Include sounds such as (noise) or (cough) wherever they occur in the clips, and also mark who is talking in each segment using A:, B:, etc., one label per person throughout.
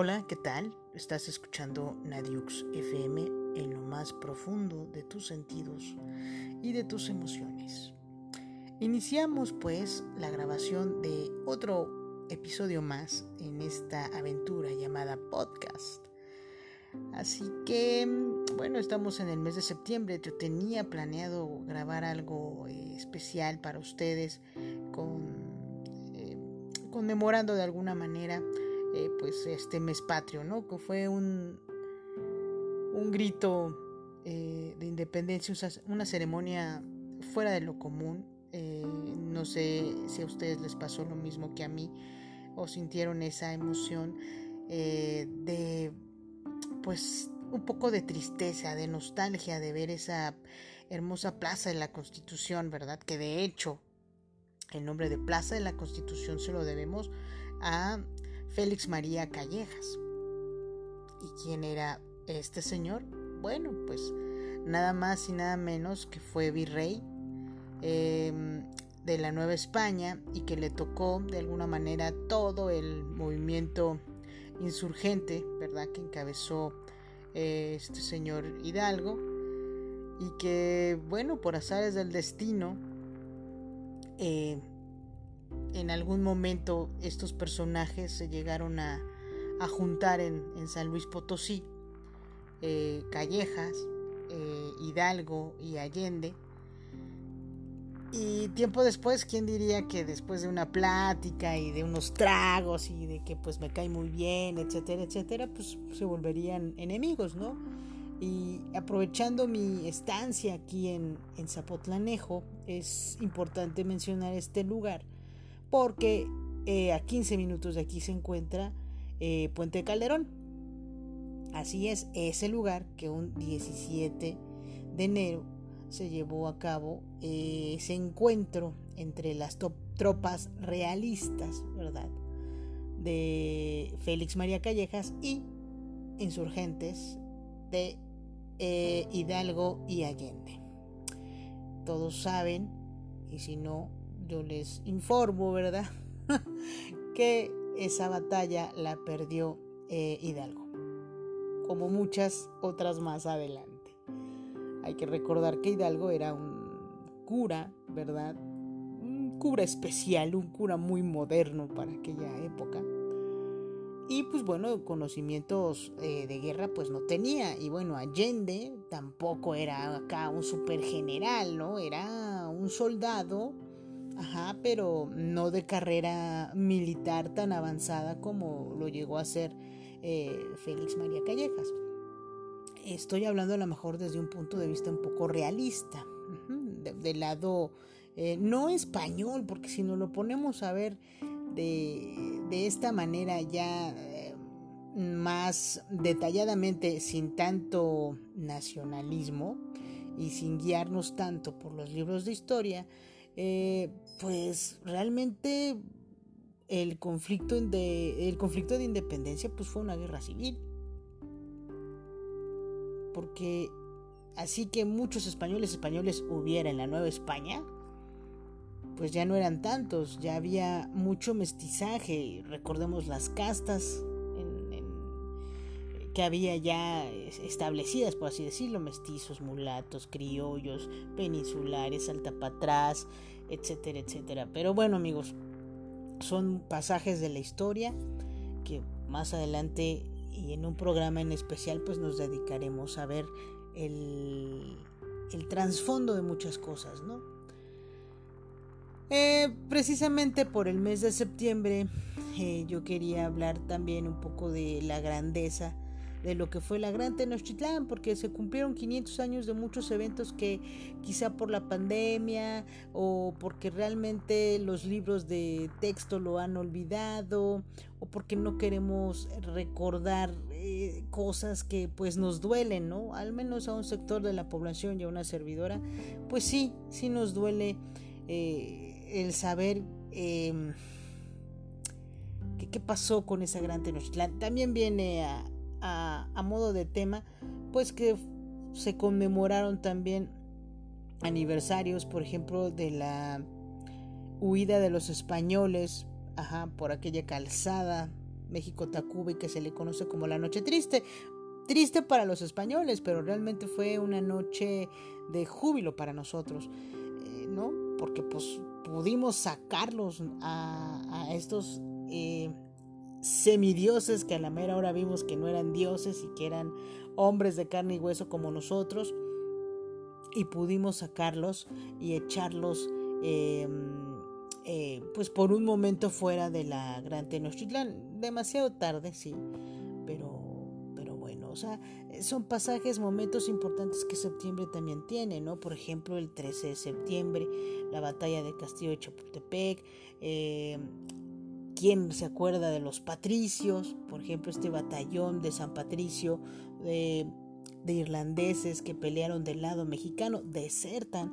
A: Hola, ¿qué tal? Estás escuchando Nadiux FM en lo más profundo de tus sentidos y de tus emociones. Iniciamos pues la grabación de otro episodio más en esta aventura llamada podcast. Así que, bueno, estamos en el mes de septiembre. Yo tenía planeado grabar algo eh, especial para ustedes con, eh, conmemorando de alguna manera eh, pues este mes patrio, ¿no? Que fue un, un grito de independencia, una ceremonia fuera de lo común. no sé si a ustedes les pasó lo mismo que a mí o sintieron esa emoción de pues un poco de tristeza, de nostalgia de ver esa hermosa Plaza de la Constitución, ¿verdad? Que de hecho el nombre de Plaza de la Constitución se lo debemos a Félix María Callejas. ¿Y quién era este señor? Bueno, pues nada más y nada menos que fue virrey em, de la Nueva España y que le tocó de alguna manera todo el movimiento insurgente, ¿verdad? Que encabezó eh, este señor Hidalgo y que, bueno, por azares del destino, eh, en algún momento estos personajes se llegaron a, juntar en, San Luis Potosí, eh, Callejas, Hidalgo y Allende, y tiempo después, ¿quién diría que después de una plática y de unos tragos y de que pues me cae muy bien, etcétera, etcétera, pues se volverían enemigos, ¿no? Y aprovechando mi estancia aquí en, Zapotlanejo, es importante mencionar este lugar porque eh, a 15 minutos de aquí se encuentra eh, Puente Calderón. Así es, ese lugar que un 17 de enero se llevó a cabo eh, ese encuentro entre las tropas realistas, ¿verdad? De Félix María Callejas y insurgentes de eh, Hidalgo y Allende. Todos saben, y si no, yo les informo, ¿verdad? (laughs) que esa batalla la perdió eh, Hidalgo, como muchas otras más adelante. Hay que recordar que Hidalgo era un cura, ¿verdad? Un cura especial, un cura muy moderno para aquella época. Y pues bueno, conocimientos eh, de guerra pues no tenía. Y bueno, Allende tampoco era acá un super general, ¿no? Era un soldado, ajá, pero no de carrera militar tan avanzada como lo llegó a ser eh, Félix María Callejas. Estoy hablando a lo mejor desde un punto de vista un poco realista, del lado eh, no español, porque si nos lo ponemos a ver de, esta manera ya eh, más detalladamente, sin tanto nacionalismo y sin guiarnos tanto por los libros de historia, eh, pues realmente el conflicto de, el conflicto de independencia pues fue una guerra civil. Porque así que muchos españoles españoles hubiera en la Nueva España, pues ya no eran tantos, ya había mucho mestizaje, recordemos las castas que había ya establecidas, por así decirlo, mestizos, mulatos, criollos, peninsulares, altapatrás, etcétera, etcétera. Pero bueno amigos, son pasajes de la historia que más adelante y en un programa en especial pues nos dedicaremos a ver el, trasfondo de muchas cosas, ¿no? Eh, precisamente por el mes de septiembre eh, yo quería hablar también un poco de la grandeza de lo que fue la Gran Tenochtitlán, porque se cumplieron 500 años de muchos eventos que quizá por la pandemia o porque realmente los libros de texto lo han olvidado o porque no queremos recordar eh, cosas que pues nos duelen, ¿no? Al menos a un sector de la población y a una servidora, pues sí, sí nos duele eh, el saber... Em, ¿Qué pasó con esa gran Tenochtitlán? También viene a, a, modo de tema, pues que se conmemoraron también aniversarios, por ejemplo, de la huida de los españoles, ajá, por aquella calzada México Tacuba y que se le conoce como la Noche Triste. Triste para los españoles, pero realmente fue una noche de júbilo para nosotros, eh, ¿no? Porque pues pudimos sacarlos a, estos eh, semidioses que a la mera hora vimos que no eran dioses y que eran hombres de carne y hueso como nosotros y pudimos sacarlos y echarlos em, eh, pues por un momento fuera de la Gran Tenochtitlán. Demasiado tarde sí pero pero bueno o sea son pasajes momentos importantes que septiembre también tiene no por ejemplo el 13 de septiembre la batalla de Castillo de Chapultepec eh, ¿Quién se acuerda de los patricios? Por ejemplo, este batallón de San Patricio de, irlandeses que pelearon del lado mexicano, desertan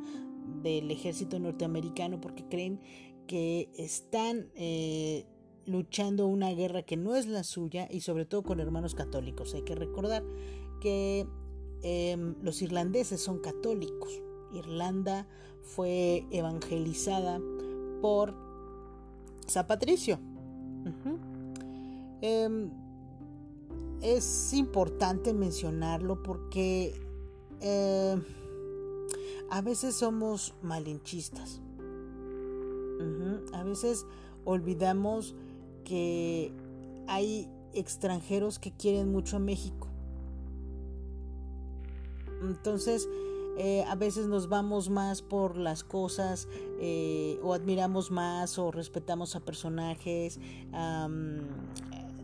A: del ejército norteamericano porque creen que están eh, luchando una guerra que no es la suya y sobre todo con hermanos católicos. Hay que recordar que em, los irlandeses son católicos. Irlanda fue evangelizada por San Patricio, Em, es importante mencionarlo porque em, a veces somos malinchistas. A veces olvidamos que hay extranjeros que quieren mucho a México. Entonces, eh, a veces nos vamos más por las cosas eh, o admiramos más o respetamos a personajes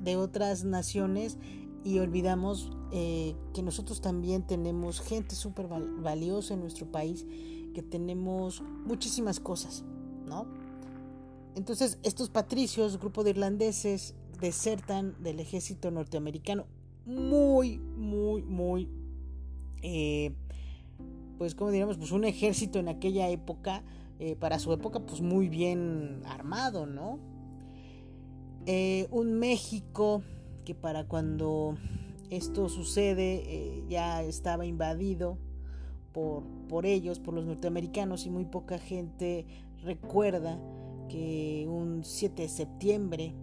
A: de otras naciones y olvidamos eh, que nosotros también tenemos gente súper valiosa en nuestro país, que tenemos muchísimas cosas, ¿no? Entonces estos patricios, grupo de irlandeses, desertan del ejército norteamericano muy, muy, muy pues como diríamos, pues un ejército en aquella época, eh, para su época, pues muy bien armado, ¿no? Eh, un México que para cuando esto sucede eh, ya estaba invadido por, por ellos, por los norteamericanos y muy poca gente recuerda que un 7 de septiembre,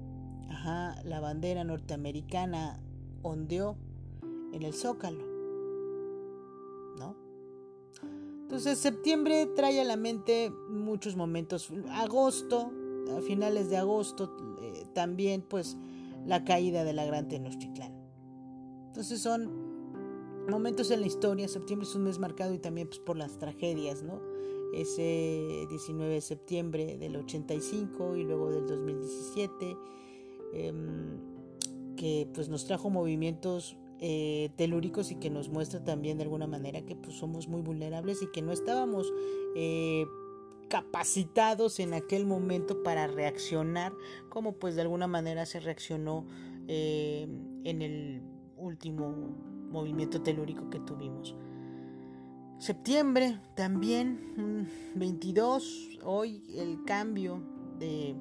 A: ajá, la bandera norteamericana ondeó en el Zócalo. Entonces septiembre trae a la mente muchos momentos. Agosto, a finales de agosto, eh, también pues la caída de la Gran Tenochtitlán. Entonces son momentos en la historia. Septiembre es un mes marcado y también pues, por las tragedias, ¿no? Ese 19 de septiembre del 85 y luego del 2017, em, que pues nos trajo movimientos eh, telúricos y que nos muestra también de alguna manera que pues, somos muy vulnerables y que no estábamos eh, capacitados en aquel momento para reaccionar como pues de alguna manera se reaccionó eh, en el último movimiento telúrico que tuvimos. Septiembre también, 22, hoy el cambio de,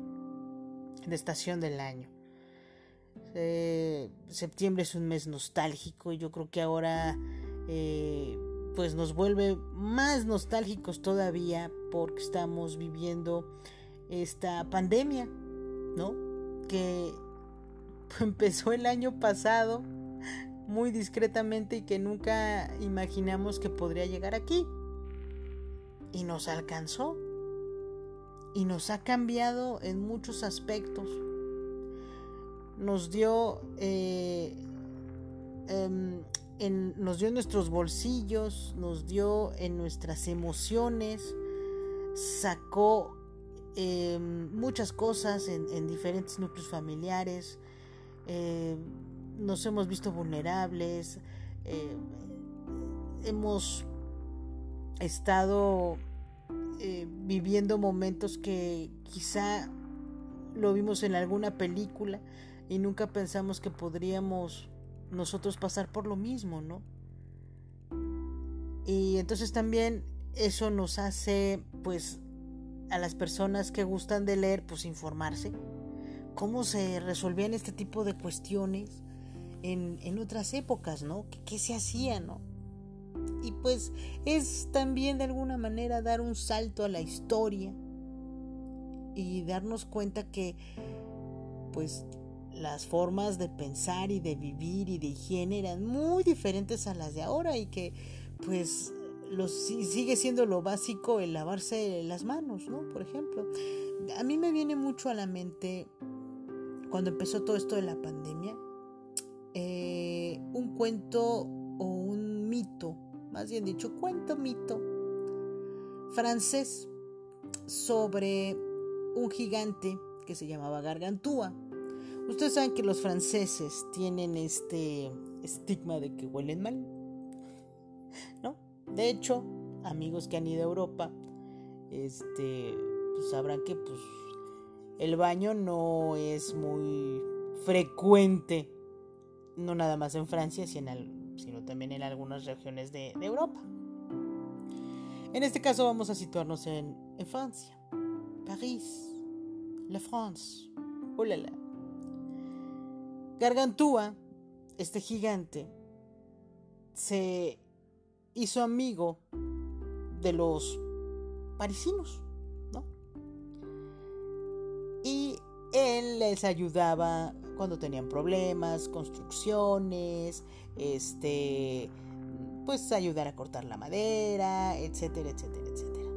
A: de estación del año. Eh, septiembre es un mes nostálgico y yo creo que ahora eh, pues nos vuelve más nostálgicos todavía porque estamos viviendo esta pandemia, ¿no? Que (laughs) empezó el año pasado muy discretamente y que nunca imaginamos que podría llegar aquí. Y nos alcanzó. Y nos ha cambiado en muchos aspectos nos dio eh, em, en, nos dio en nuestros bolsillos, nos dio en nuestras emociones, sacó em, muchas cosas en, diferentes núcleos familiares, em, nos hemos visto vulnerables, hemos estado eh, viviendo momentos que quizá lo vimos en alguna película, y nunca pensamos que podríamos nosotros pasar por lo mismo, ¿no? Y entonces también eso nos hace, pues, a las personas que gustan de leer, pues informarse. Cómo se resolvían este tipo de cuestiones en, en otras épocas, ¿no? ¿Qué, ¿Qué, se hacía, ¿no? Y pues es también de alguna manera dar un salto a la historia y darnos cuenta que, pues, las formas de pensar y de vivir y de higiene eran muy diferentes a las de ahora y que pues sigue siendo lo básico el lavarse las manos, ¿no? Por ejemplo, a mí me viene mucho a la mente cuando empezó todo esto de la pandemia, eh, un cuento o un mito, más bien dicho, cuento mito francés sobre un gigante que se llamaba Gargantúa. Ustedes saben que los franceses tienen este estigma de que huelen mal, ¿no? De hecho, amigos que han ido a Europa, este, pues sabrán que pues el baño no es muy frecuente, no nada más en Francia, sino, también en algunas regiones de, Europa. En este caso vamos a situarnos en, Francia, París, la France, ulala. Gargantúa, este gigante, se hizo amigo de los parisinos y él les ayudaba cuando tenían problemas, construcciones, este, pues ayudar a cortar la madera, etcétera, etcétera, etcétera.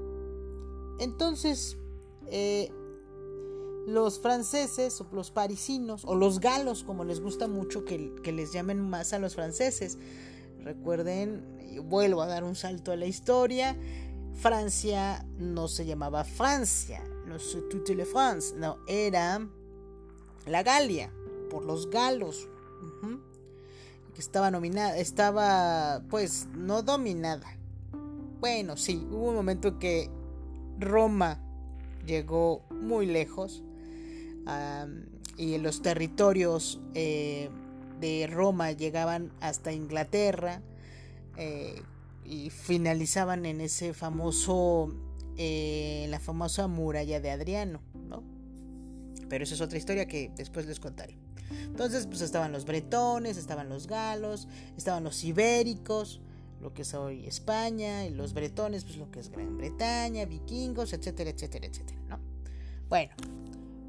A: Entonces, eh, los franceses o los parisinos o los galos, como les gusta mucho que, que les llamen más a los franceses, recuerden, vuelvo a dar un salto a la historia, Francia no se llamaba Francia, no toute la France, no, era la Galia, por los galos, que estaba nominada, estaba pues no dominada. Bueno, sí, hubo un momento que Roma llegó muy lejos y los territorios eh, de Roma llegaban hasta Inglaterra eh, y finalizaban en ese famoso eh, la famosa muralla de Adriano, ¿no? Pero esa es otra historia que después les contaré. Entonces, pues estaban los bretones, estaban los galos, estaban los ibéricos, lo que es hoy España, y los bretones, pues lo que es Gran Bretaña, vikingos, etcétera, etcétera, etcétera, ¿no? Bueno,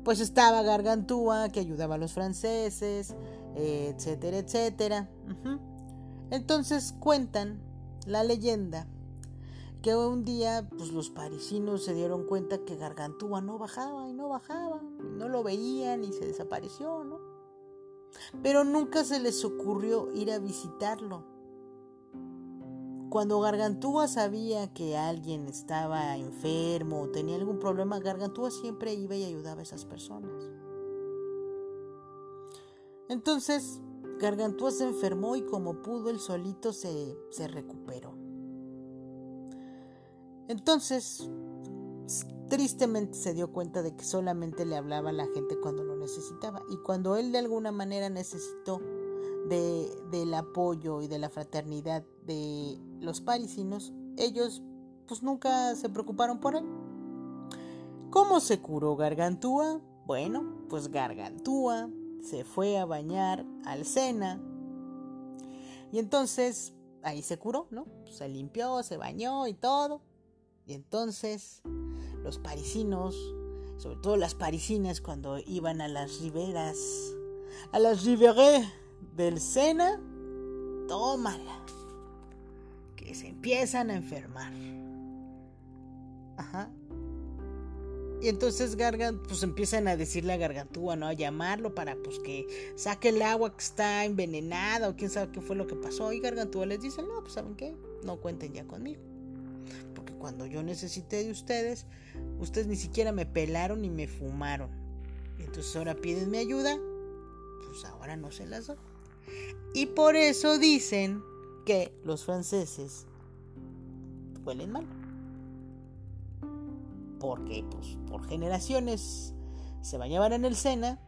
A: pues estaba Gargantúa, que ayudaba a los franceses, etcétera, etcétera. Entonces cuentan la leyenda que un día pues los parisinos se dieron cuenta que Gargantúa no bajaba y no bajaba, no lo veían y se desapareció, ¿no? Pero nunca se les ocurrió ir a visitarlo. Cuando Gargantúa sabía que alguien estaba enfermo o tenía algún problema, Gargantúa siempre iba y ayudaba a esas personas. Entonces, Gargantúa se enfermó y como pudo, él solito se, se recuperó. Entonces, tristemente se dio cuenta de que solamente le hablaba a la gente cuando lo necesitaba. Y cuando él de alguna manera necesitó de, del apoyo y de la fraternidad de los parisinos, ellos pues nunca se preocuparon por él. ¿Cómo se curó Gargantúa? Bueno, pues Gargantúa se fue a bañar al Sena. Y entonces ahí se curó, ¿no? Se limpió, se bañó y todo. Y entonces los parisinos, sobre todo las parisinas cuando iban a las riberas, a las riberas del Sena, tómala, que se empiezan a enfermar. Ajá. Y entonces Gargant, pues empiezan a decirle a Gargantúa, ¿no? A llamarlo para pues que saque el agua que está envenenada o quién sabe qué fue lo que pasó. Y Gargantúa les dice, no, pues ¿saben qué? No cuenten ya conmigo cuando yo necesité de ustedes, ustedes ni siquiera me pelaron ni me fumaron. Y entonces ahora piden mi ayuda, pues ahora no se las doy. Y por eso dicen los franceses huelen mal. Porque pues por generaciones se bañaban en el Sena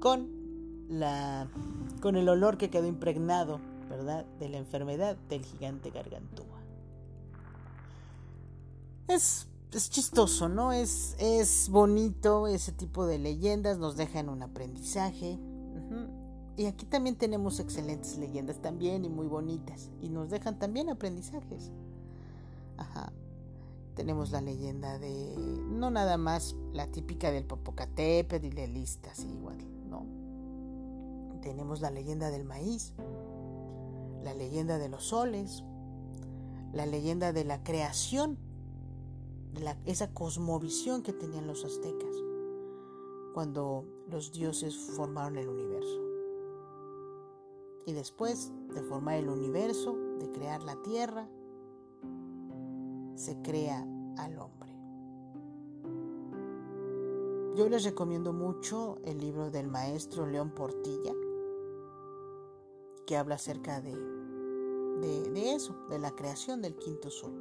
A: con la con el olor que quedó impregnado, ¿verdad? de la enfermedad del gigante gargantúa es, chistoso, ¿no? Es, es bonito ese tipo de leyendas, nos dejan un aprendizaje. Y aquí también tenemos excelentes leyendas también y muy bonitas. Y nos dejan también aprendizajes. Ajá. Tenemos la leyenda de. No nada más la típica del Popocatépetl y de listas, igual. tenemos la leyenda del maíz, la leyenda de los soles, la leyenda de la creación, esa cosmovisión que tenían los aztecas cuando los dioses formaron el universo. Y después de formar el universo, de crear la tierra, se crea al hombre. Yo les recomiendo mucho el libro del maestro León Portilla, que habla acerca de, de, eso, de la creación del quinto sol,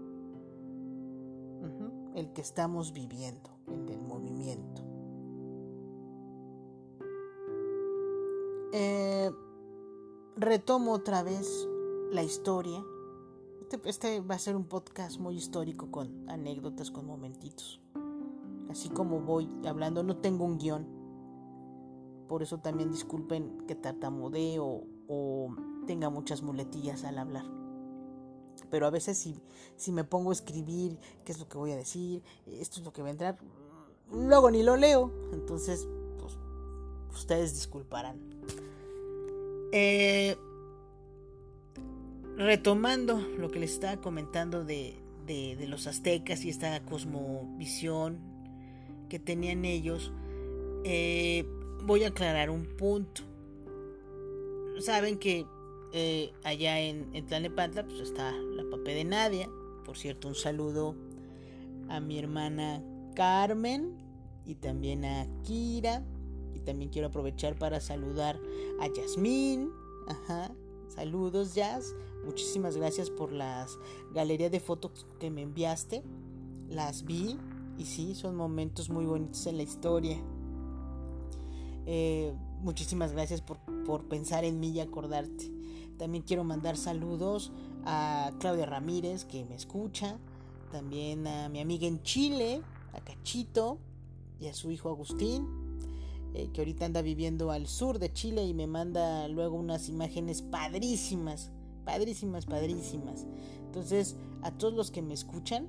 A: el que estamos viviendo, el del movimiento. Eh, retomo otra vez la historia. Este, este, va a ser un podcast muy histórico con anécdotas, con momentitos. Así como voy hablando, no tengo un guion. Por eso también disculpen que tartamudee o, o tenga muchas muletillas al hablar. Pero a veces si, me pongo a escribir qué es lo que voy a decir, esto es lo que va a entrar, luego ni lo leo. Entonces, pues, ustedes disculparán. Eh, retomando lo que les estaba comentando de, los aztecas y esta cosmovisión que tenían ellos, eh, voy a aclarar un punto. Saben que eh, allá en, en Tlanepantla pues está la papé de Nadia. Por cierto, un saludo a mi hermana Carmen y también a Kira. También quiero aprovechar para saludar a Yasmín. Ajá. Saludos, Jazz. Muchísimas gracias por las galerías de fotos que me enviaste. Las vi y sí, son momentos muy bonitos en la historia. Eh, muchísimas gracias por, por, pensar en mí y acordarte. También quiero mandar saludos a Claudia Ramírez que me escucha. También a mi amiga en Chile, a Cachito y a su hijo Agustín. Eh, que ahorita anda viviendo al sur de Chile y me manda luego unas imágenes padrísimas padrísimas, padrísimas. Entonces, a todos los que me escuchan,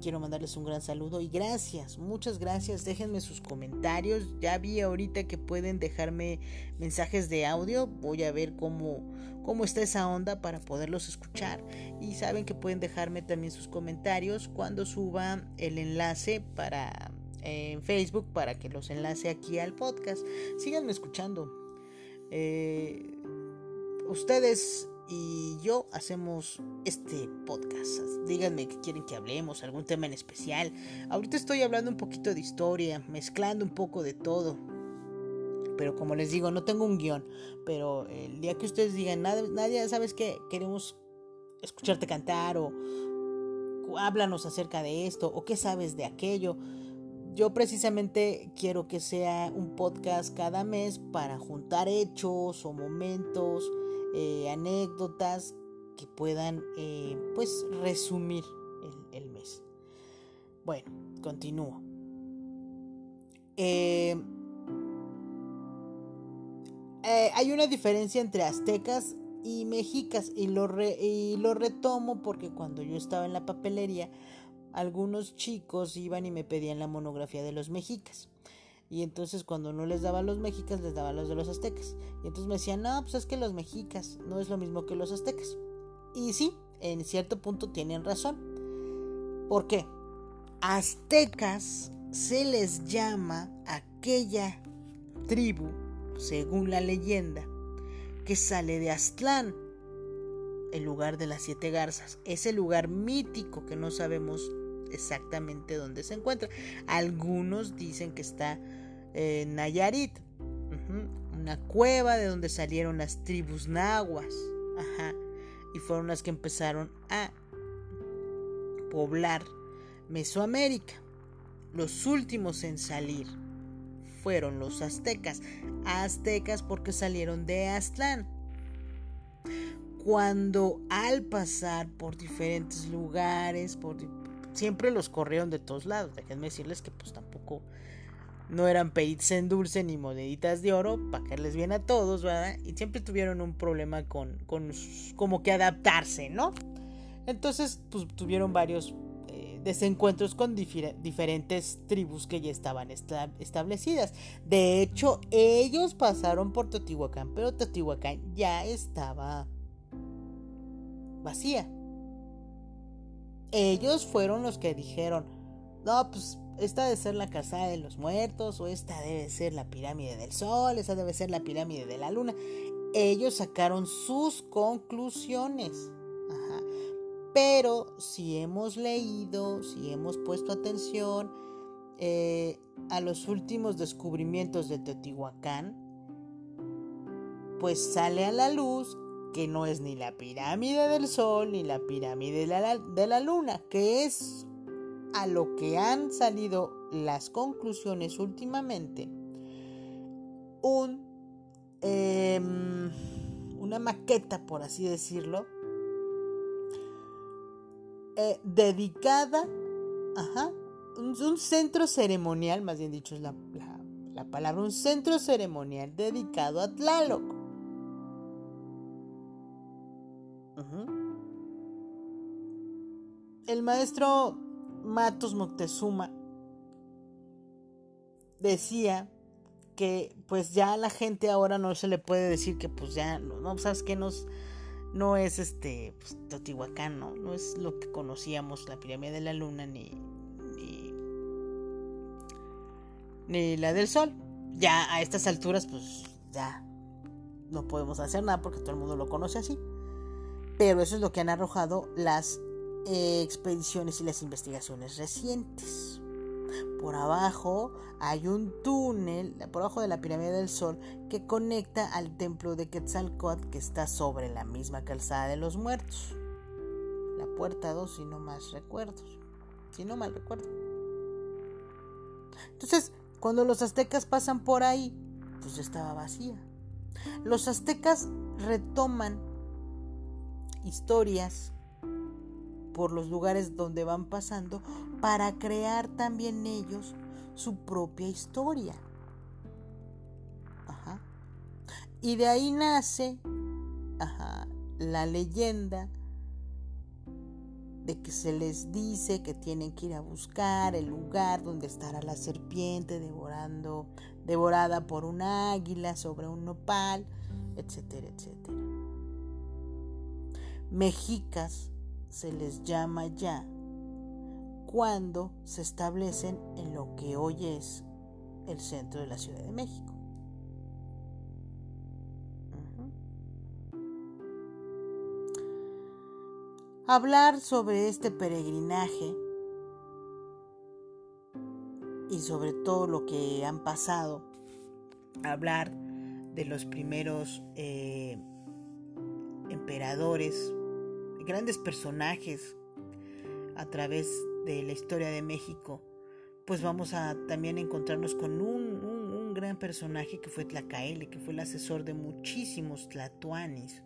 A: quiero mandarles un gran saludo y gracias, muchas gracias. Déjenme sus comentarios. Ya vi ahorita que pueden dejarme mensajes de audio. Voy a ver cómo, cómo está esa onda para poderlos escuchar. Y saben que pueden dejarme también sus comentarios cuando suba el enlace para en Facebook para que los enlace aquí al podcast. Síganme escuchando. Eh, ustedes y yo hacemos este podcast. Díganme qué quieren que hablemos, algún tema en especial. Ahorita estoy hablando un poquito de historia, mezclando un poco de todo. Pero como les digo, no tengo un guion. Pero el día que ustedes digan, nadie, ¿sabes qué? Queremos escucharte cantar o háblanos acerca de esto o qué sabes de aquello. Yo precisamente quiero que sea un podcast cada mes para juntar hechos o momentos eh, anécdotas que puedan eh, pues resumir el, mes. Bueno, continúo. Eh, hay una diferencia entre aztecas y mexicas y lo, y lo retomo porque cuando yo estaba en la papelería algunos chicos iban y me pedían la monografía de los mexicas. Y entonces cuando no les daba los mexicas, les daba los de los aztecas. Y entonces me decían, no, pues es que los mexicas no es lo mismo que los aztecas. Y sí, en cierto punto tienen razón. ¿Por qué? Aztecas se les llama aquella tribu, según la leyenda, que sale de Aztlán, el lugar de las siete garzas. Ese lugar mítico que no sabemos exactamente dónde se encuentra. Algunos dicen que está en Nayarit, una cueva de donde salieron las tribus nahuas, y fueron las que empezaron a poblar Mesoamérica. Los últimos en salir fueron los aztecas, aztecas porque salieron de Aztlán. Cuando al pasar por diferentes lugares, por siempre los corrieron de todos lados. Déjenme decirles que pues tampoco no eran peritos en dulce ni moneditas de oro para caerles bien a todos, ¿verdad? Y siempre tuvieron un problema con, con como que adaptarse, ¿no? Entonces, pues tuvieron varios eh, desencuentros con diferentes tribus que ya estaban establecidas. De hecho, ellos pasaron por Teotihuacán, pero Teotihuacán ya estaba vacía. Ellos fueron los que dijeron, no, pues esta debe ser la casa de los muertos, o esta debe ser la pirámide del sol, esta debe ser la pirámide de la luna. Ellos sacaron sus conclusiones. Pero si hemos leído, si hemos puesto atención eh, a los últimos descubrimientos de Teotihuacán, pues sale a la luz que no es ni la pirámide del Sol ni la pirámide de la, Luna, que es a lo que han salido las conclusiones últimamente, un, em, una maqueta, por así decirlo, eh, dedicada, ajá, un, centro ceremonial, más bien dicho es la, la palabra, un centro ceremonial dedicado a Tlaloc. El maestro Matos Moctezuma decía que pues ya a la gente ahora no se le puede decir que pues ya no, sabes que no es este pues, Teotihuacán, ¿no? no es lo que conocíamos la pirámide de la luna ni, ni ni la del sol. Ya a estas alturas pues ya no podemos hacer nada porque todo el mundo lo conoce así. Pero eso es lo que han arrojado las eh, expediciones y las investigaciones recientes. Por abajo hay un túnel, por abajo de la pirámide del Sol, que conecta al templo de Quetzalcoatl que está sobre la misma calzada de los muertos. La puerta 2, si no más recuerdo. Si no mal recuerdo. Entonces, cuando los aztecas pasan por ahí, pues ya estaba vacía. Los aztecas retoman historias por los lugares donde van pasando para crear también ellos su propia historia. Ajá. Y de ahí nace la leyenda de que se les dice que tienen que ir a buscar el lugar donde estará la serpiente devorando, devorada por un águila sobre un nopal, etcétera, etcétera. Mexicas se les llama ya cuando se establecen en lo que hoy es el centro de la Ciudad de México. Hablar sobre este peregrinaje y sobre todo lo que han pasado, hablar de los primeros eh, emperadores, grandes personajes a través de la historia de México, pues vamos a también encontrarnos con un, gran personaje que fue Tlacaele, que fue el asesor de muchísimos tlatoanis.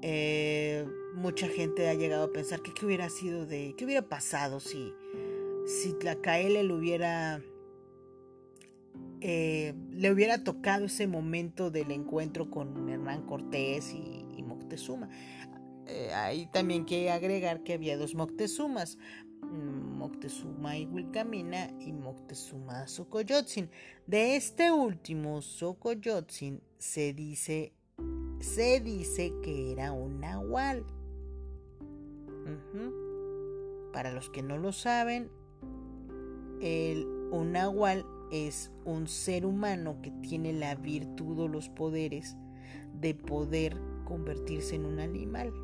A: Eh, mucha gente ha llegado a pensar que qué hubiera sido de, qué hubiera pasado si, si Tlacaele le hubiera eh, le hubiera tocado ese momento del encuentro con Hernán Cortés y, Moctezuma. Eh, ahí también que agregar que había dos Moctezumas, mm, Moctezuma Wilcamina y Moctezuma Xocoyotzin. De este último, Xocoyotzin, se dice, se dice que era un nahual. Para los que no lo saben, el, un nahual es un ser humano que tiene la virtud o los poderes de poder convertirse en un animal.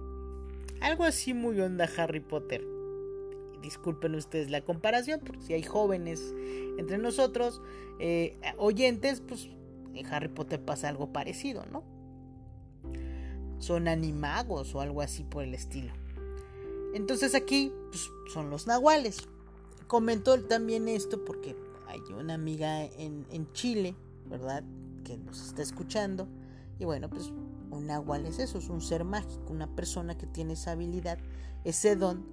A: Algo así muy onda Harry Potter. Disculpen ustedes la comparación, porque si hay jóvenes entre nosotros, eh, oyentes, pues en Harry Potter pasa algo parecido, ¿no? Son animagos o algo así por el estilo. Entonces aquí pues, son los nahuales. Comentó también esto porque hay una amiga en, Chile, ¿verdad? Que nos está escuchando. Y bueno, pues un nahual es eso, es un ser mágico, una persona que tiene esa habilidad, ese don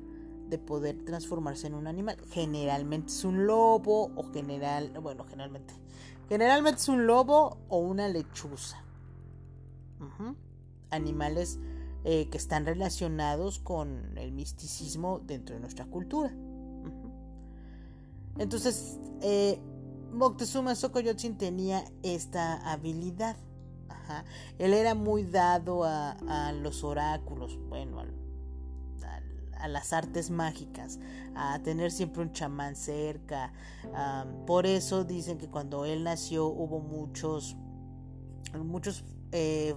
A: de poder transformarse en un animal. Generalmente es un lobo o general, bueno, generalmente. Generalmente es un lobo o una lechuza. Animales eh, que están relacionados con el misticismo dentro de nuestra cultura. Entonces, eh, Moctezuma Xocoyotzin tenía esta habilidad. Él era muy dado a, los oráculos, bueno, a, las artes mágicas, a tener siempre un chamán cerca. por eso dicen que cuando él nació hubo muchos, muchos eh,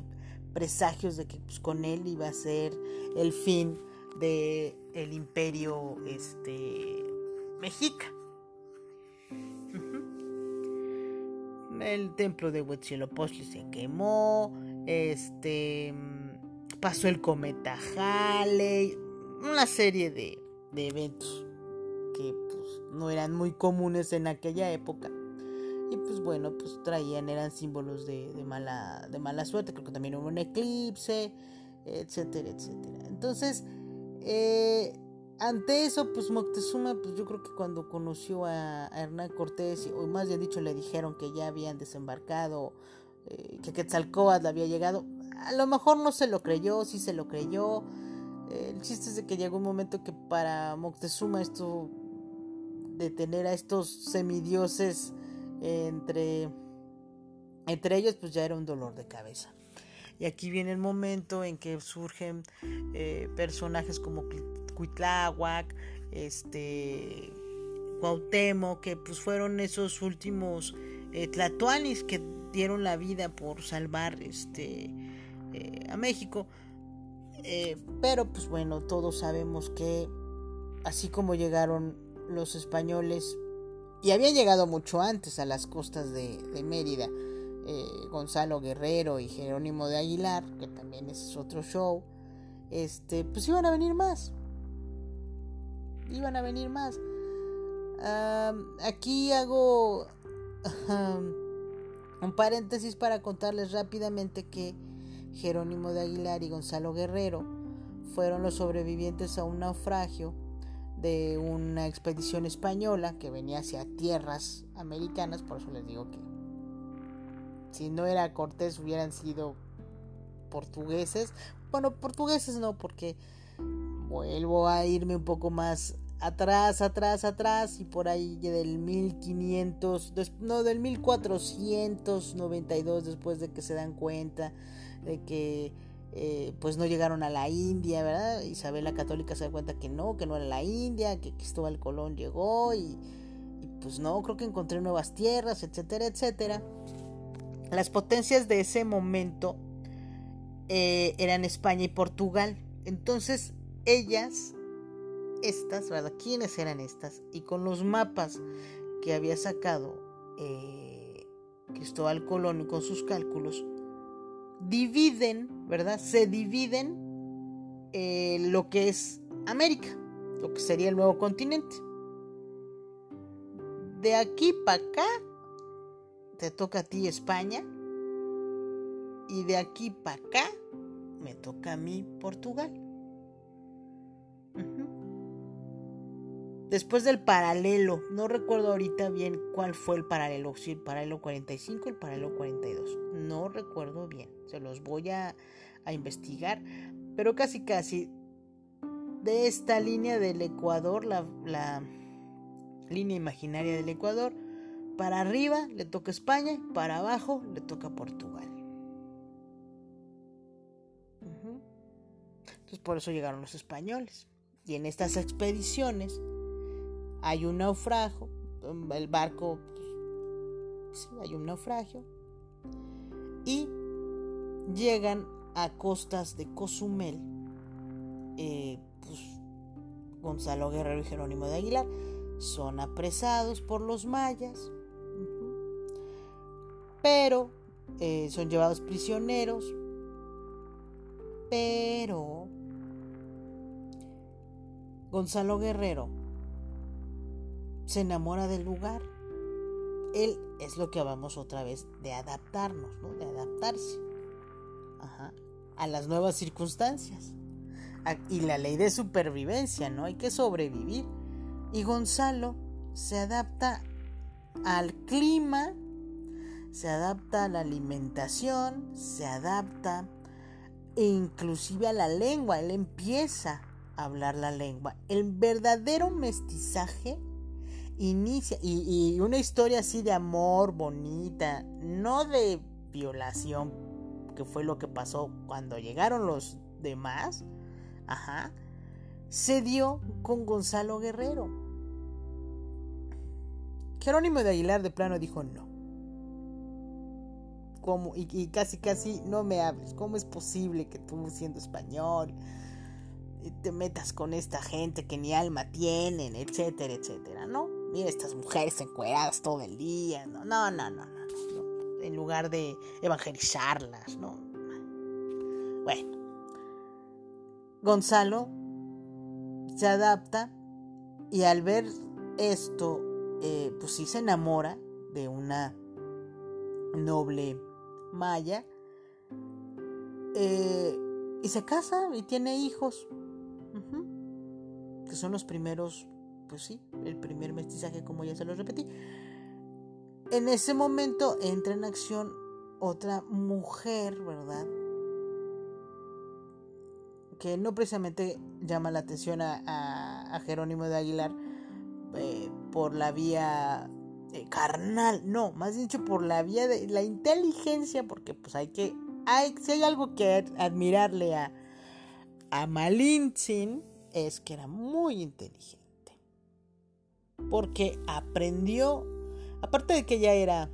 A: presagios de que pues, con él iba a ser el fin del el imperio este, mexica. El templo de Huitzilopochtli se quemó. Este. Pasó el cometa Halley. Una serie de, eventos que pues, no eran muy comunes en aquella época. Y pues bueno, pues traían, eran símbolos de, mala, de mala suerte. Creo que también hubo un eclipse, etcétera, etcétera. Entonces, eh, ante eso, pues Moctezuma, pues yo creo que cuando conoció a, Hernán Cortés, o más bien dicho, le dijeron que ya habían desembarcado, eh, que Quetzalcóatl había llegado, a lo mejor no se lo creyó, sí se lo creyó. Eh, el chiste es de que llegó un momento que para Moctezuma esto de tener a estos semidioses entre, entre ellos, pues ya era un dolor de cabeza. Y aquí viene el momento en que surgen eh, personajes como Cuitláhuac, este, Cuauhtémoc, que pues fueron esos últimos eh, que dieron la vida por salvar este, eh, a México. Eh, pero pues bueno, todos sabemos que así como llegaron los españoles, y habían llegado mucho antes a las costas de, Mérida, Gonzalo Guerrero y Jerónimo de Aguilar, que también es otro show, este, pues iban a venir más iban a venir más. aquí hago un paréntesis para contarles rápidamente que Jerónimo de Aguilar y Gonzalo Guerrero fueron los sobrevivientes a un naufragio de una expedición española que venía hacia tierras americanas, por eso les digo que si no era Cortés hubieran sido portugueses. Bueno, portugueses no, porque vuelvo a irme un poco más atrás, atrás, atrás y por ahí del 1500, no, del 1492 después de que se dan cuenta de que eh, pues no llegaron a la India, ¿verdad? Isabel la Católica se da cuenta que no, que no era la India, que Cristóbal Colón llegó y, pues no, creo que encontré nuevas tierras, etcétera, etcétera. Las potencias de ese momento eh, eran España y Portugal. Entonces ellas, estas, ¿verdad? ¿Quiénes eran estas? Y con los mapas que había sacado eh, Cristóbal Colón y con sus cálculos, dividen, ¿verdad? Se dividen eh, lo que es América, lo que sería el nuevo continente. De aquí para acá, te toca a ti España. Y de aquí para acá, me toca a mí Portugal. Después del paralelo, no recuerdo ahorita bien cuál fue el paralelo, si el paralelo 45 o el paralelo 42, no recuerdo bien, se los voy a, investigar, pero casi casi de esta línea del Ecuador, la, la línea imaginaria del Ecuador, para arriba le toca España, para abajo le toca Portugal. Entonces por eso llegaron los españoles. Y en estas expediciones hay un naufragio, el barco, pues, sí, hay un naufragio, y llegan a costas de Cozumel, eh, pues, Gonzalo Guerrero y Jerónimo de Aguilar, son apresados por los mayas, pero eh, son llevados prisioneros, pero Gonzalo Guerrero se enamora del lugar. Él es lo que hablamos otra vez de adaptarnos, ¿no? De adaptarse a las nuevas circunstancias. Y la ley de supervivencia, ¿no? Hay que sobrevivir. Y Gonzalo se adapta al clima, se adapta a la alimentación, se adapta e inclusive a la lengua, él empieza a hablar la lengua. El verdadero mestizaje inicia, y, una historia así de amor bonita, no de violación, que fue lo que pasó cuando llegaron los demás, ajá, se dio con Gonzalo Guerrero. Jerónimo de Aguilar de plano dijo no. ¿Cómo? Y, casi, casi no me hables. ¿Cómo es posible que tú, siendo español, te metas con esta gente que ni alma tienen, etcétera, etcétera, ¿no? Mira estas mujeres encueradas todo el día, no, no, no, no, no, en lugar de evangelizarlas, ¿no? Bueno, Gonzalo se adapta y al ver esto, eh, pues sí se enamora de una noble maya. Eh, y se casa y tiene hijos, que son los primeros, pues sí, el primer mestizaje como ya se lo repetí. En ese momento entra en acción otra mujer, ¿verdad? que no precisamente llama la atención a, Jerónimo de Aguilar eh, por la vía eh, carnal, no, más dicho por la vía de la inteligencia, porque pues hay que, hay, si hay algo que admirarle a, a Malintzin, es que era muy inteligente. Porque aprendió, aparte de que ya era,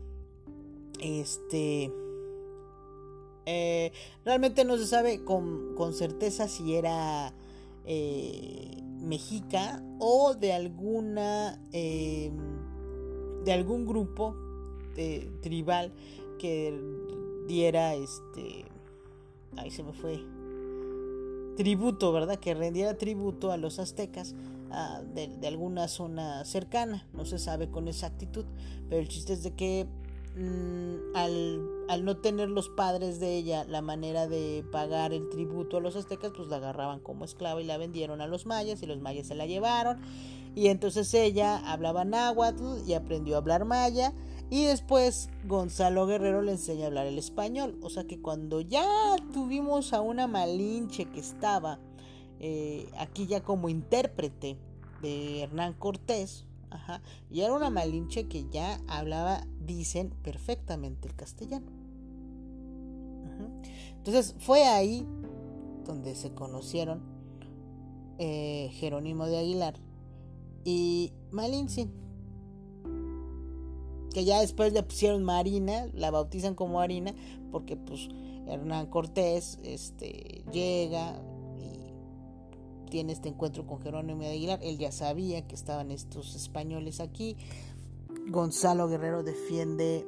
A: este, eh, realmente no se sabe con, certeza si era eh, mexica o de alguna eh, de algún grupo tribal que diera este ahí se me fue. Tributo verdad que rendiera tributo a los aztecas de, de, alguna zona cercana no se sabe con exactitud pero el chiste es de que Mm, al, no tener los padres de ella la manera de pagar el tributo a los aztecas, pues la agarraban como esclava y la vendieron a los mayas y los mayas se la llevaron. Y entonces ella hablaba náhuatl y aprendió a hablar maya. Y después Gonzalo Guerrero le enseña a hablar el español. O sea que cuando ya tuvimos a una Malinche que estaba eh, aquí ya como intérprete de Hernán Cortés, y era una Malinche que ya hablaba, dicen, perfectamente el castellano. Entonces fue ahí donde se conocieron eh, Jerónimo de Aguilar y Malinche. Que ya después le pusieron Marina, la bautizan como Marina, porque pues Hernán Cortés este, llega, tiene este encuentro con Jerónimo de Aguilar, él ya sabía que estaban estos españoles aquí. Gonzalo Guerrero defiende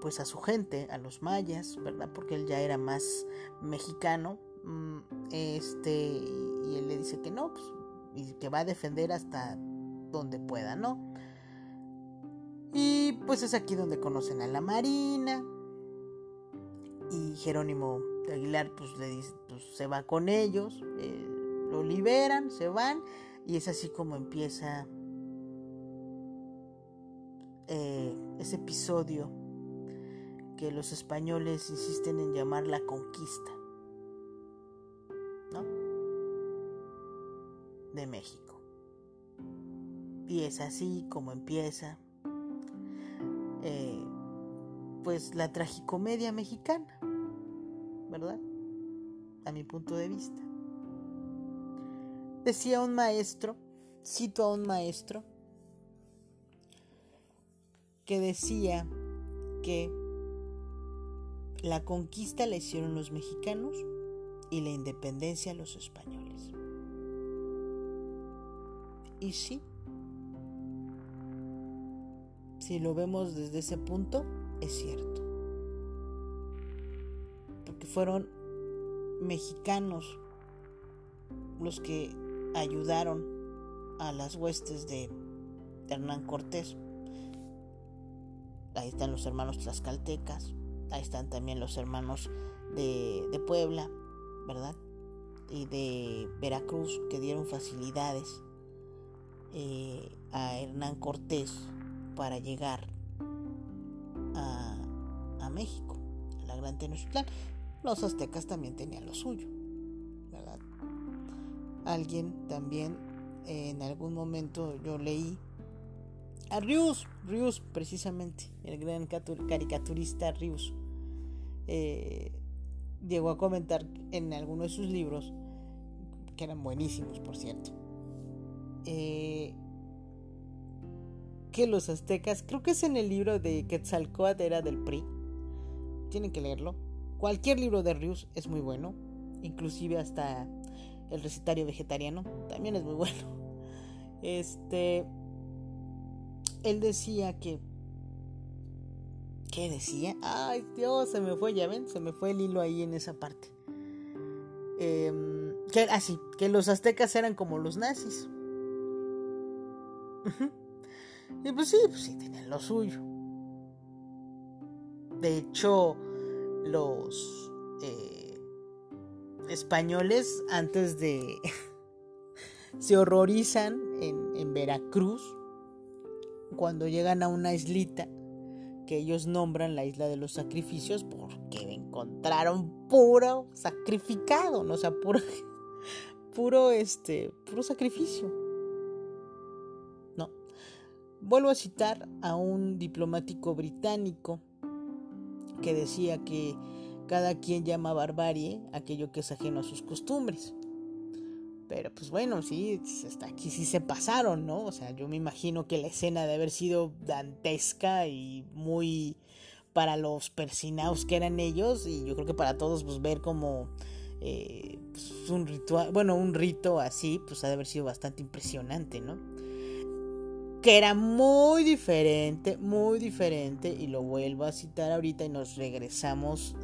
A: pues a su gente, a los mayas, ¿verdad? Porque él ya era más mexicano. Mm, este, y él le dice que no, pues, y que va a defender hasta donde pueda, ¿no? Y pues es aquí donde conocen a la Marina. Y Jerónimo de Aguilar, pues le dice, pues se va con ellos. Eh, lo liberan, se van y es así como empieza eh, ese episodio que los españoles insisten en llamar la conquista. De México. Y es así como empieza, eh, pues la tragicomedia mexicana, ¿verdad? A mi punto de vista. Decía un maestro, cito a un maestro, que decía que la conquista la hicieron los mexicanos y la independencia los españoles. Y sí, si lo vemos desde ese punto, es cierto. Porque fueron mexicanos los que ayudaron a las huestes de Hernán Cortés. Ahí están los hermanos tlaxcaltecas, ahí están también los hermanos de, Puebla, ¿verdad? Y de Veracruz que dieron facilidades eh, a Hernán Cortés para llegar a, México, a la Gran Tenochtitlán. los aztecas también tenían lo suyo. Alguien también en algún momento yo leí a Rius, Rius precisamente, el gran caricaturista Rius, eh, llegó a comentar en alguno de sus libros, que eran buenísimos por cierto, eh, que los aztecas, creo que es en el libro de Quetzalcoatl era del PRI, tienen que leerlo, cualquier libro de Rius es muy bueno, inclusive hasta el recetario vegetariano, también es muy (laughs) bueno. Este, él decía que ¿Qué decía? Ay, Dios, se me fue, ya ven, se me fue el hilo ahí en esa parte. Eh, que, así, ah, que los aztecas eran como los nazis. y pues sí, pues sí, tenían lo suyo. De hecho, los eh, españoles antes de... (laughs) se horrorizan en, Veracruz cuando llegan a una islita que ellos nombran la isla de los sacrificios porque encontraron puro sacrificado, ¿no? o sea, puro, (laughs) puro, este, puro sacrificio. No. Vuelvo a citar a un diplomático británico que decía que cada quien llama barbarie aquello que es ajeno a sus costumbres. Pero pues bueno, sí, hasta aquí sí se pasaron, ¿no? O sea, yo me imagino que la escena de haber sido dantesca y muy para los persinaos que eran ellos y yo creo que para todos pues ver como eh, pues, un ritual, bueno, un rito así, pues ha de haber sido bastante impresionante, ¿no? Que era muy diferente, muy diferente y lo vuelvo a citar ahorita y nos regresamos,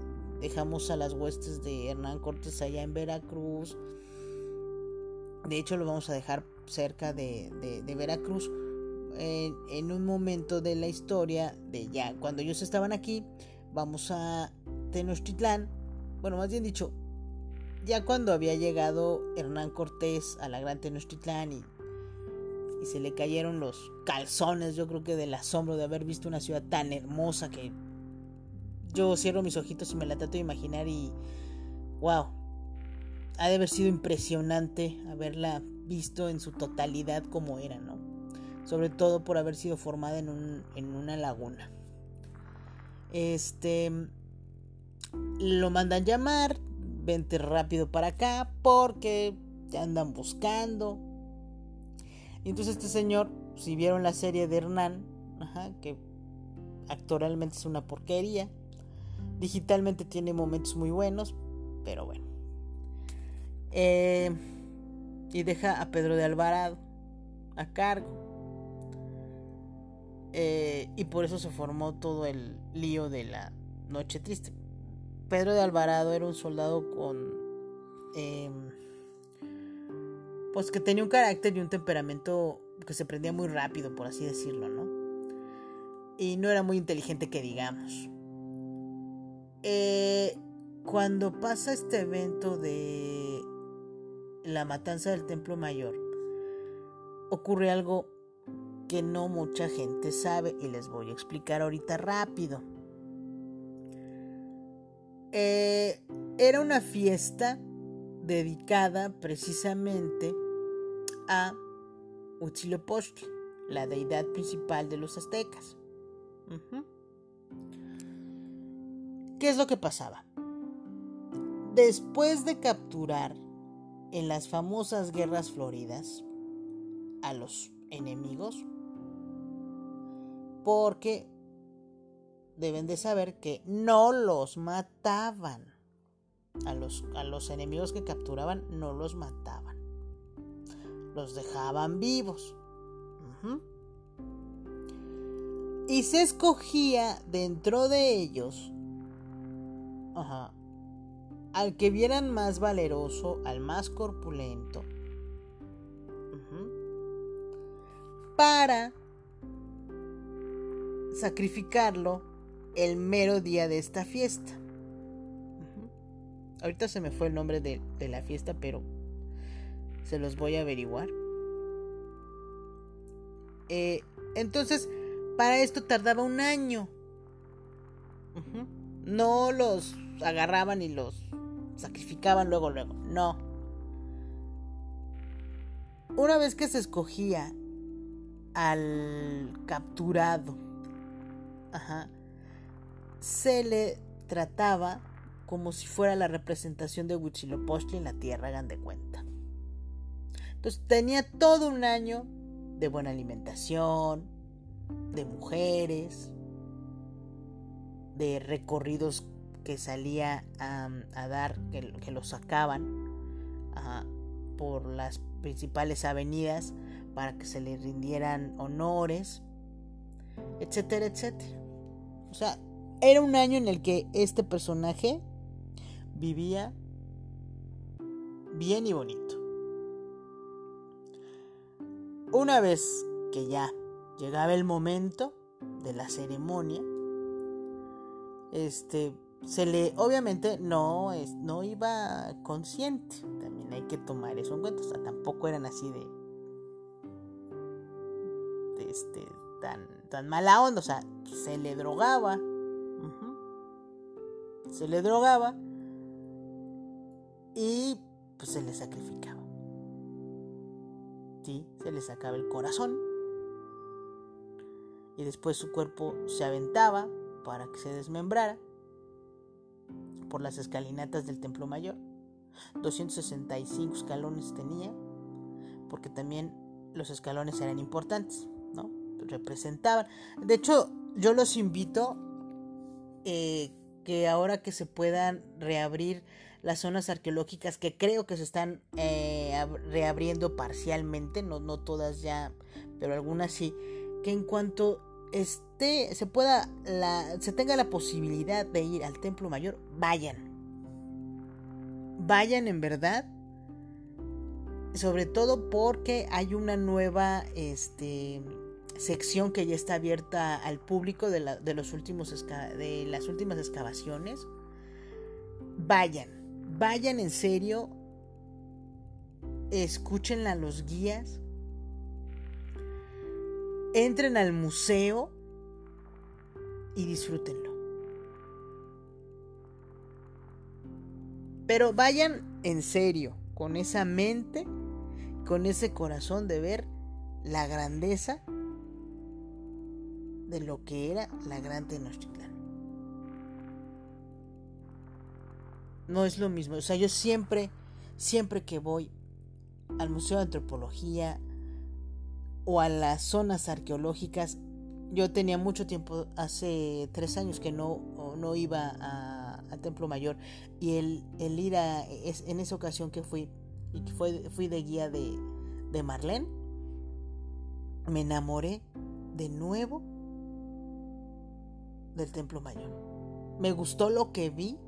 A: dejamos a las huestes de Hernán Cortés allá en Veracruz de hecho, lo vamos a dejar cerca de, Veracruz. En, un momento de la historia, de ya cuando ellos estaban aquí, vamos a Tenochtitlán. Bueno, más bien dicho, ya cuando había llegado Hernán Cortés a la gran Tenochtitlán y, y se le cayeron los calzones, yo creo que del asombro de haber visto una ciudad tan hermosa que yo cierro mis ojitos y me la trato de imaginar y wow, ha de haber sido impresionante haberla visto en su totalidad como era, ¿no? Sobre todo por haber sido formada en, un, en una laguna. Este. Lo mandan llamar. Vente rápido para acá. Porque te andan buscando. Y entonces este señor, si vieron la serie de Hernán, que actoralmente es una porquería. Digitalmente tiene momentos muy buenos. Pero bueno. Eh, y deja a Pedro de Alvarado a cargo. Eh, y por eso se formó todo el lío de la Noche Triste. Pedro de Alvarado era un soldado con... Em, pues que tenía un carácter y un temperamento que se prendía muy rápido, por así decirlo, ¿no? Y no era muy inteligente que digamos. Eh, cuando pasa este evento de la matanza del Templo Mayor, ocurre algo que no mucha gente sabe y les voy a explicar ahorita rápido. Eh, era una fiesta dedicada precisamente a Huitzilopochtli, la deidad principal de los aztecas. ¿Qué es lo que pasaba? Después de capturar en las famosas guerras floridas a los enemigos porque deben de saber que no los mataban. A los, a los enemigos que capturaban no los mataban. Los dejaban vivos. Y se escogía dentro de ellos al que vieran más valeroso, al más corpulento, para sacrificarlo el mero día de esta fiesta. Ahorita se me fue el nombre de, la fiesta, pero se los voy a averiguar. Eh, entonces, para esto tardaba un año. No los agarraban y los sacrificaban luego, luego. No. Una vez que se escogía al capturado, ajá, se le trataba como si fuera la representación de Huitzilopochtli en la tierra, hagan de cuenta. Entonces tenía todo un año de buena alimentación, de mujeres, de recorridos que salía a, dar, que, que lo sacaban por las principales avenidas para que se le rindieran honores, etcétera, etcétera. O sea, era un año en el que este personaje vivía bien y bonito. Una vez que ya llegaba el momento de la ceremonia, este se le obviamente no es no iba consciente, también hay que tomar eso en cuenta, o sea, tampoco eran así de, este tan tan mala onda, o sea, se le drogaba. Se le drogaba y pues se le sacrificaba. Sí, se le sacaba el corazón. Y después su cuerpo se aventaba para que se desmembrara por las escalinatas del Templo Mayor. 265 escalones tenía, porque también los escalones eran importantes, ¿no? Representaban. De hecho, yo los invito eh, que ahora que se puedan reabrir las zonas arqueológicas que creo que se están eh, reabriendo parcialmente, no, no todas ya, pero algunas sí, que en cuanto esté, se pueda, la, se tenga la posibilidad de ir al templo mayor, vayan. Vayan en verdad. Sobre todo porque hay una nueva este, sección que ya está abierta al público de, de los últimos de las últimas excavaciones. Vayan Vayan en serio, escúchenla a los guías, entren al museo y disfrútenlo. Pero vayan en serio, con esa mente, con ese corazón de ver la grandeza de lo que era la gran Tenochtitlán. no es lo mismo. O sea, yo siempre, siempre que voy al Museo de Antropología o a las zonas arqueológicas, yo tenía mucho tiempo, hace tres años que no, no iba al Templo Mayor y el, el ir a, es, en esa ocasión que fui, y fue, fui de guía de, de Marlene, me enamoré de nuevo del Templo Mayor. Me gustó lo que vi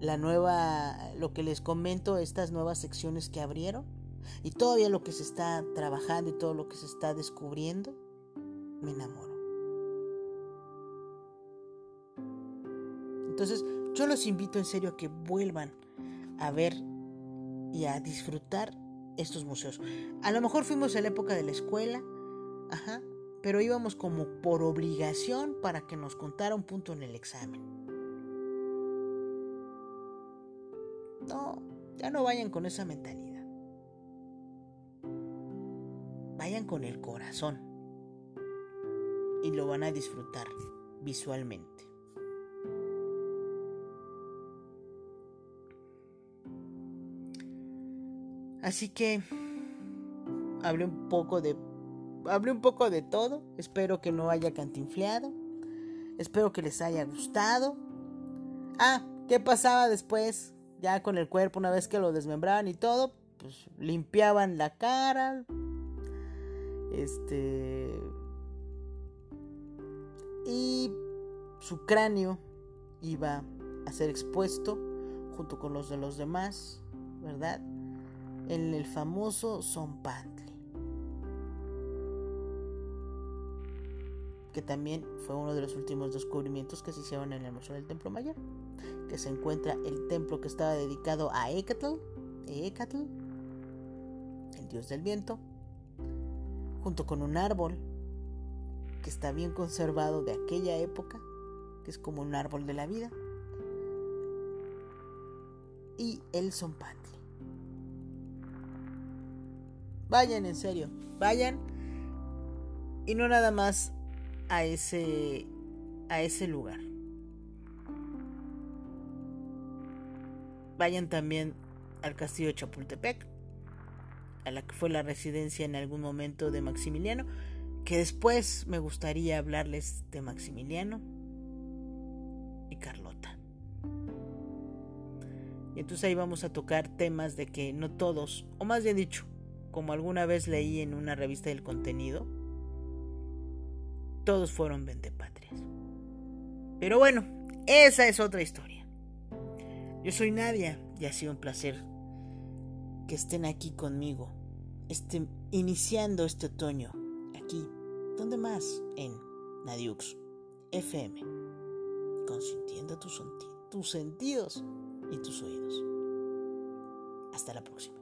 A: la nueva, lo que les comento, estas nuevas secciones que abrieron y todavía lo que se está trabajando y todo lo que se está descubriendo, me enamoro. Entonces, yo los invito en serio a que vuelvan a ver y a disfrutar estos museos. A lo mejor fuimos en la época de la escuela, ajá, pero íbamos como por obligación para que nos contara un punto en el examen. No, ya no vayan con esa mentalidad. Vayan con el corazón y lo van a disfrutar visualmente. Así que hablé un poco de hablé un poco de todo. Espero que no haya cantinfleado. Espero que les haya gustado. Ah, ¿qué pasaba después? ya con el cuerpo, una vez que lo desmembraban y todo, pues limpiaban la cara. Este. Y su cráneo iba a ser expuesto junto con los de los demás, ¿verdad? En el famoso Zompantli. Que también fue uno de los últimos descubrimientos que se hicieron en el Museo del Templo Mayor que se encuentra el templo que estaba dedicado a Ecatl, el dios del viento, junto con un árbol que está bien conservado de aquella época, que es como un árbol de la vida, y el Zompantli. Vayan, en serio, vayan. Y no nada más a ese a ese lugar. Vayan también al castillo de Chapultepec, a la que fue la residencia en algún momento de Maximiliano, que después me gustaría hablarles de Maximiliano y Carlota. Y entonces ahí vamos a tocar temas de que no todos, o más bien dicho, como alguna vez leí en una revista del contenido, todos fueron vendepatrias. Pero bueno, esa es otra historia. Yo soy Nadia y ha sido un placer que estén aquí conmigo, este, iniciando este otoño, aquí, donde más, en Nadiux FM, consintiendo tus, tus sentidos y tus oídos. Hasta la próxima.